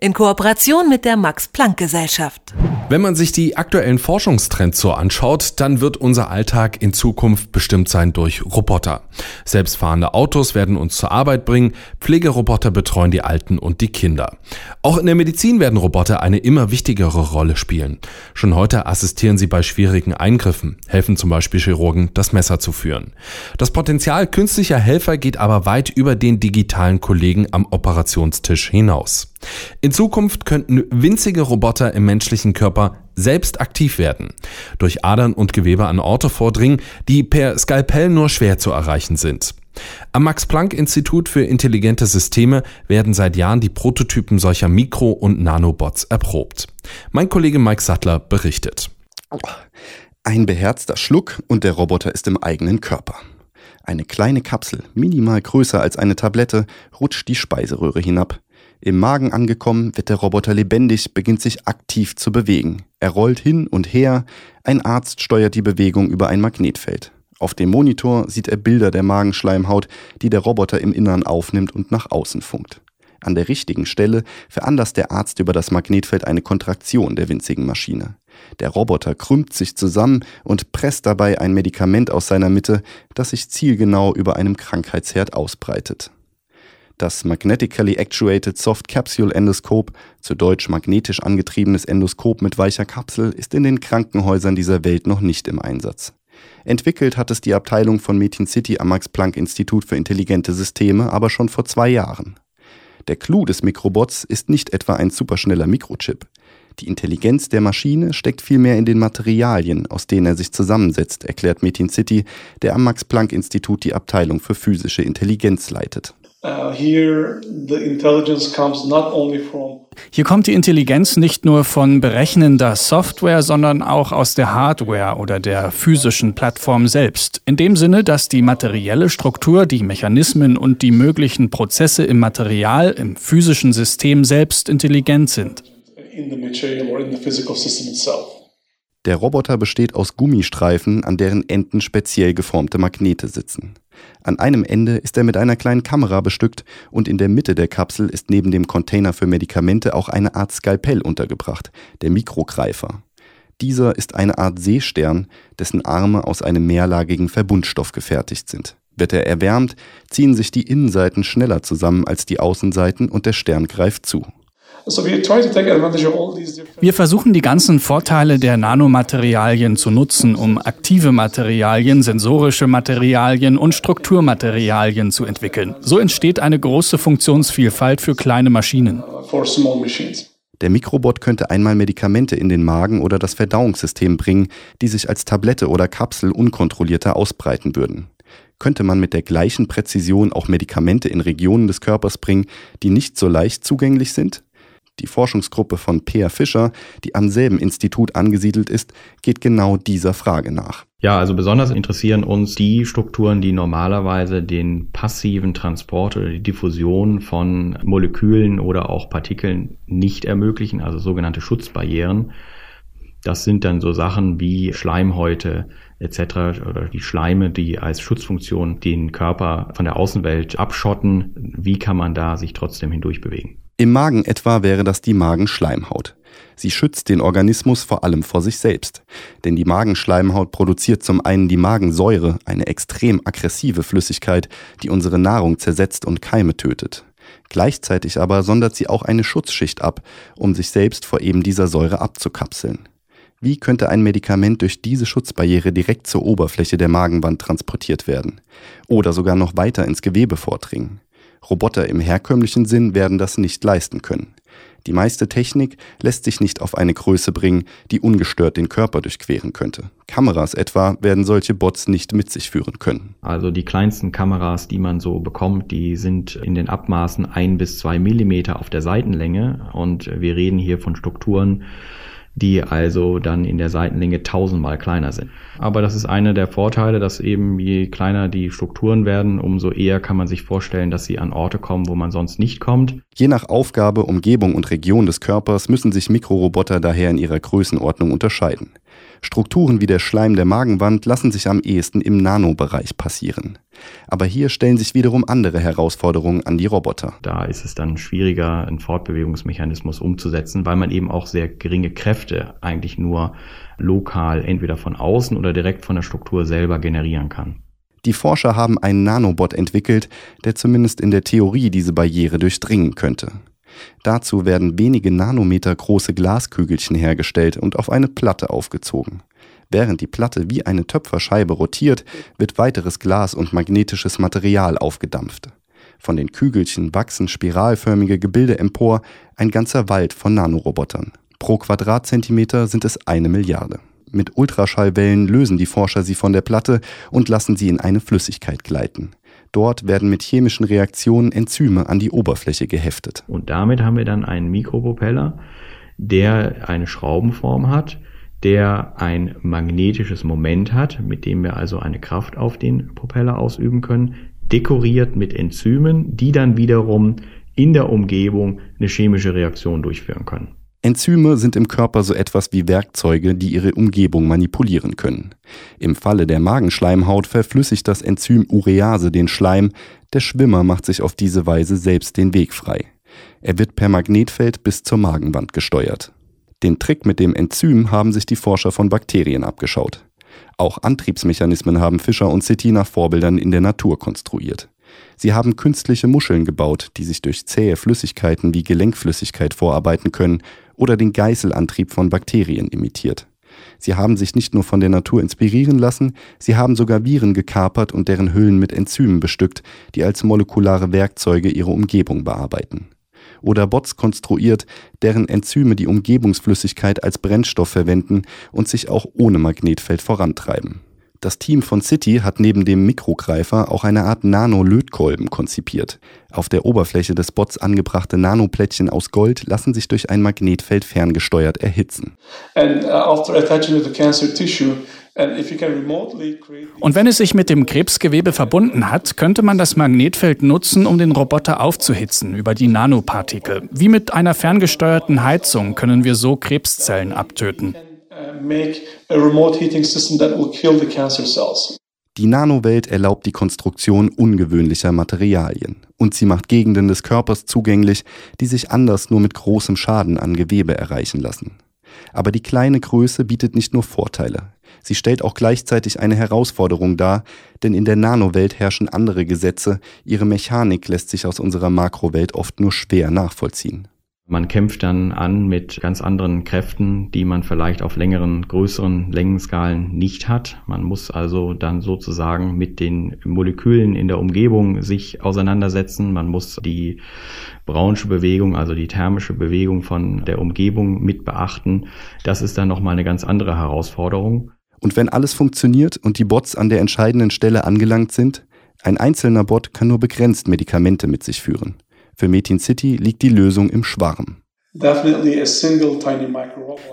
In Kooperation mit der Max-Planck-Gesellschaft. Wenn man sich die aktuellen Forschungstrends so anschaut, dann wird unser Alltag in Zukunft bestimmt sein durch Roboter. Selbstfahrende Autos werden uns zur Arbeit bringen, Pflegeroboter betreuen die Alten und die Kinder. Auch in der Medizin werden Roboter eine immer wichtigere Rolle spielen. Schon heute assistieren sie bei schwierigen Eingriffen, helfen zum Beispiel Chirurgen, das Messer zu führen. Das Potenzial künstlicher Helfer geht aber weit über den digitalen Kollegen am Operationstisch hinaus. In Zukunft könnten winzige Roboter im menschlichen Körper selbst aktiv werden, durch Adern und Gewebe an Orte vordringen, die per Skalpell nur schwer zu erreichen sind. Am Max-Planck-Institut für intelligente Systeme werden seit Jahren die Prototypen solcher Mikro- und Nanobots erprobt. Mein Kollege Mike Sattler berichtet. Ein beherzter Schluck und der Roboter ist im eigenen Körper. Eine kleine Kapsel, minimal größer als eine Tablette, rutscht die Speiseröhre hinab. Im Magen angekommen, wird der Roboter lebendig, beginnt sich aktiv zu bewegen. Er rollt hin und her, ein Arzt steuert die Bewegung über ein Magnetfeld. Auf dem Monitor sieht er Bilder der Magenschleimhaut, die der Roboter im Innern aufnimmt und nach außen funkt. An der richtigen Stelle veranlasst der Arzt über das Magnetfeld eine Kontraktion der winzigen Maschine. Der Roboter krümmt sich zusammen und presst dabei ein Medikament aus seiner Mitte, das sich zielgenau über einem Krankheitsherd ausbreitet. Das Magnetically Actuated Soft Capsule Endoscope, zu Deutsch magnetisch angetriebenes Endoskop mit weicher Kapsel, ist in den Krankenhäusern dieser Welt noch nicht im Einsatz. Entwickelt hat es die Abteilung von Metin City am Max-Planck-Institut für intelligente Systeme aber schon vor zwei Jahren. Der Clou des Mikrobots ist nicht etwa ein superschneller Mikrochip. Die Intelligenz der Maschine steckt vielmehr in den Materialien, aus denen er sich zusammensetzt, erklärt Metin City, der am Max-Planck-Institut die Abteilung für physische Intelligenz leitet. Uh, hier kommt die Intelligenz nicht nur von berechnender Software, sondern auch aus der Hardware oder der physischen Plattform selbst. In dem Sinne, dass die materielle Struktur, die Mechanismen und die möglichen Prozesse im Material, im physischen System selbst intelligent sind. Der Roboter besteht aus Gummistreifen, an deren Enden speziell geformte Magnete sitzen. An einem Ende ist er mit einer kleinen Kamera bestückt und in der Mitte der Kapsel ist neben dem Container für Medikamente auch eine Art Skalpell untergebracht, der Mikrogreifer. Dieser ist eine Art Seestern, dessen Arme aus einem mehrlagigen Verbundstoff gefertigt sind. Wird er erwärmt, ziehen sich die Innenseiten schneller zusammen als die Außenseiten und der Stern greift zu. Wir versuchen die ganzen Vorteile der Nanomaterialien zu nutzen, um aktive Materialien, sensorische Materialien und Strukturmaterialien zu entwickeln. So entsteht eine große Funktionsvielfalt für kleine Maschinen. Der Mikrobot könnte einmal Medikamente in den Magen oder das Verdauungssystem bringen, die sich als Tablette oder Kapsel unkontrollierter ausbreiten würden könnte man mit der gleichen Präzision auch Medikamente in Regionen des Körpers bringen, die nicht so leicht zugänglich sind? Die Forschungsgruppe von Peer Fischer, die am selben Institut angesiedelt ist, geht genau dieser Frage nach. Ja, also besonders interessieren uns die Strukturen, die normalerweise den passiven Transport oder die Diffusion von Molekülen oder auch Partikeln nicht ermöglichen, also sogenannte Schutzbarrieren. Das sind dann so Sachen wie Schleimhäute etc. oder die Schleime, die als Schutzfunktion den Körper von der Außenwelt abschotten. Wie kann man da sich trotzdem hindurch bewegen? Im Magen etwa wäre das die Magenschleimhaut. Sie schützt den Organismus vor allem vor sich selbst. Denn die Magenschleimhaut produziert zum einen die Magensäure, eine extrem aggressive Flüssigkeit, die unsere Nahrung zersetzt und Keime tötet. Gleichzeitig aber sondert sie auch eine Schutzschicht ab, um sich selbst vor eben dieser Säure abzukapseln. Wie könnte ein Medikament durch diese Schutzbarriere direkt zur Oberfläche der Magenwand transportiert werden? Oder sogar noch weiter ins Gewebe vordringen? Roboter im herkömmlichen Sinn werden das nicht leisten können. Die meiste Technik lässt sich nicht auf eine Größe bringen, die ungestört den Körper durchqueren könnte. Kameras etwa werden solche Bots nicht mit sich führen können. Also die kleinsten Kameras, die man so bekommt, die sind in den Abmaßen ein bis zwei Millimeter auf der Seitenlänge und wir reden hier von Strukturen, die also dann in der Seitenlänge tausendmal kleiner sind. Aber das ist einer der Vorteile, dass eben je kleiner die Strukturen werden, umso eher kann man sich vorstellen, dass sie an Orte kommen, wo man sonst nicht kommt. Je nach Aufgabe, Umgebung und Region des Körpers müssen sich Mikroroboter daher in ihrer Größenordnung unterscheiden. Strukturen wie der Schleim der Magenwand lassen sich am ehesten im Nanobereich passieren. Aber hier stellen sich wiederum andere Herausforderungen an die Roboter. Da ist es dann schwieriger, einen Fortbewegungsmechanismus umzusetzen, weil man eben auch sehr geringe Kräfte eigentlich nur lokal entweder von außen oder direkt von der Struktur selber generieren kann. Die Forscher haben einen Nanobot entwickelt, der zumindest in der Theorie diese Barriere durchdringen könnte. Dazu werden wenige Nanometer große Glaskügelchen hergestellt und auf eine Platte aufgezogen. Während die Platte wie eine Töpferscheibe rotiert, wird weiteres Glas und magnetisches Material aufgedampft. Von den Kügelchen wachsen spiralförmige Gebilde empor, ein ganzer Wald von Nanorobotern. Pro Quadratzentimeter sind es eine Milliarde. Mit Ultraschallwellen lösen die Forscher sie von der Platte und lassen sie in eine Flüssigkeit gleiten. Dort werden mit chemischen Reaktionen Enzyme an die Oberfläche geheftet. Und damit haben wir dann einen Mikropropeller, der eine Schraubenform hat, der ein magnetisches Moment hat, mit dem wir also eine Kraft auf den Propeller ausüben können, dekoriert mit Enzymen, die dann wiederum in der Umgebung eine chemische Reaktion durchführen können. Enzyme sind im Körper so etwas wie Werkzeuge, die ihre Umgebung manipulieren können. Im Falle der Magenschleimhaut verflüssigt das Enzym Urease den Schleim, der Schwimmer macht sich auf diese Weise selbst den Weg frei. Er wird per Magnetfeld bis zur Magenwand gesteuert. Den Trick mit dem Enzym haben sich die Forscher von Bakterien abgeschaut. Auch Antriebsmechanismen haben Fischer und City nach Vorbildern in der Natur konstruiert. Sie haben künstliche Muscheln gebaut, die sich durch zähe Flüssigkeiten wie Gelenkflüssigkeit vorarbeiten können oder den Geißelantrieb von Bakterien imitiert. Sie haben sich nicht nur von der Natur inspirieren lassen, sie haben sogar Viren gekapert und deren Hüllen mit Enzymen bestückt, die als molekulare Werkzeuge ihre Umgebung bearbeiten. Oder Bots konstruiert, deren Enzyme die Umgebungsflüssigkeit als Brennstoff verwenden und sich auch ohne Magnetfeld vorantreiben. Das Team von City hat neben dem Mikrogreifer auch eine Art Nano-Lötkolben konzipiert. Auf der Oberfläche des Bots angebrachte Nanoplättchen aus Gold lassen sich durch ein Magnetfeld ferngesteuert erhitzen. Uh, und wenn es sich mit dem Krebsgewebe verbunden hat, könnte man das Magnetfeld nutzen, um den Roboter aufzuhitzen über die Nanopartikel. Wie mit einer ferngesteuerten Heizung können wir so Krebszellen abtöten. Die Nanowelt erlaubt die Konstruktion ungewöhnlicher Materialien und sie macht Gegenden des Körpers zugänglich, die sich anders nur mit großem Schaden an Gewebe erreichen lassen. Aber die kleine Größe bietet nicht nur Vorteile. Sie stellt auch gleichzeitig eine Herausforderung dar, denn in der Nanowelt herrschen andere Gesetze, ihre Mechanik lässt sich aus unserer Makrowelt oft nur schwer nachvollziehen. Man kämpft dann an mit ganz anderen Kräften, die man vielleicht auf längeren, größeren Längenskalen nicht hat. Man muss also dann sozusagen mit den Molekülen in der Umgebung sich auseinandersetzen. Man muss die braunsche Bewegung, also die thermische Bewegung von der Umgebung mit beachten. Das ist dann nochmal eine ganz andere Herausforderung. Und wenn alles funktioniert und die Bots an der entscheidenden Stelle angelangt sind, ein einzelner Bot kann nur begrenzt Medikamente mit sich führen. Für Metin City liegt die Lösung im Schwarm.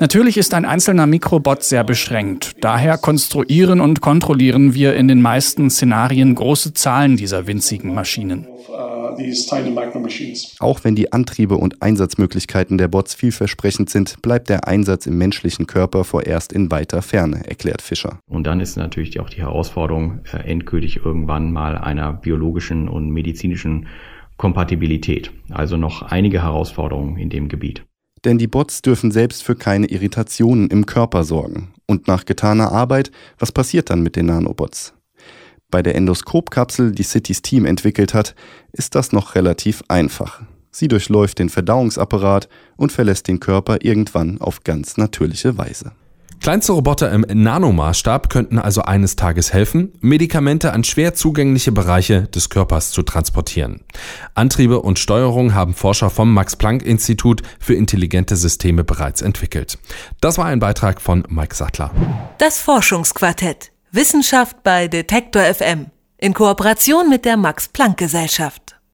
Natürlich ist ein einzelner Mikrobot sehr beschränkt. Daher konstruieren und kontrollieren wir in den meisten Szenarien große Zahlen dieser winzigen Maschinen. Uh, Auch wenn die Antriebe und Einsatzmöglichkeiten der Bots vielversprechend sind, bleibt der Einsatz im menschlichen Körper vorerst in weiter Ferne, erklärt Fischer. Und dann ist natürlich auch die Herausforderung, äh, endgültig irgendwann mal einer biologischen und medizinischen Kompatibilität. Also noch einige Herausforderungen in dem Gebiet. Denn die Bots dürfen selbst für keine Irritationen im Körper sorgen. Und nach getaner Arbeit, was passiert dann mit den Nanobots? Bei der Endoskopkapsel, die Citys Team entwickelt hat, ist das noch relativ einfach. Sie durchläuft den Verdauungsapparat und verlässt den Körper irgendwann auf ganz natürliche Weise. Kleinste Roboter im Nanomaßstab könnten also eines Tages helfen, Medikamente an schwer zugängliche Bereiche des Körpers zu transportieren. Antriebe und Steuerung haben Forscher vom Max-Planck-Institut für intelligente Systeme bereits entwickelt. Das war ein Beitrag von Mike Sattler. Das Forschungsquartett. Wissenschaft bei Detektor FM. In Kooperation mit der Max-Planck-Gesellschaft.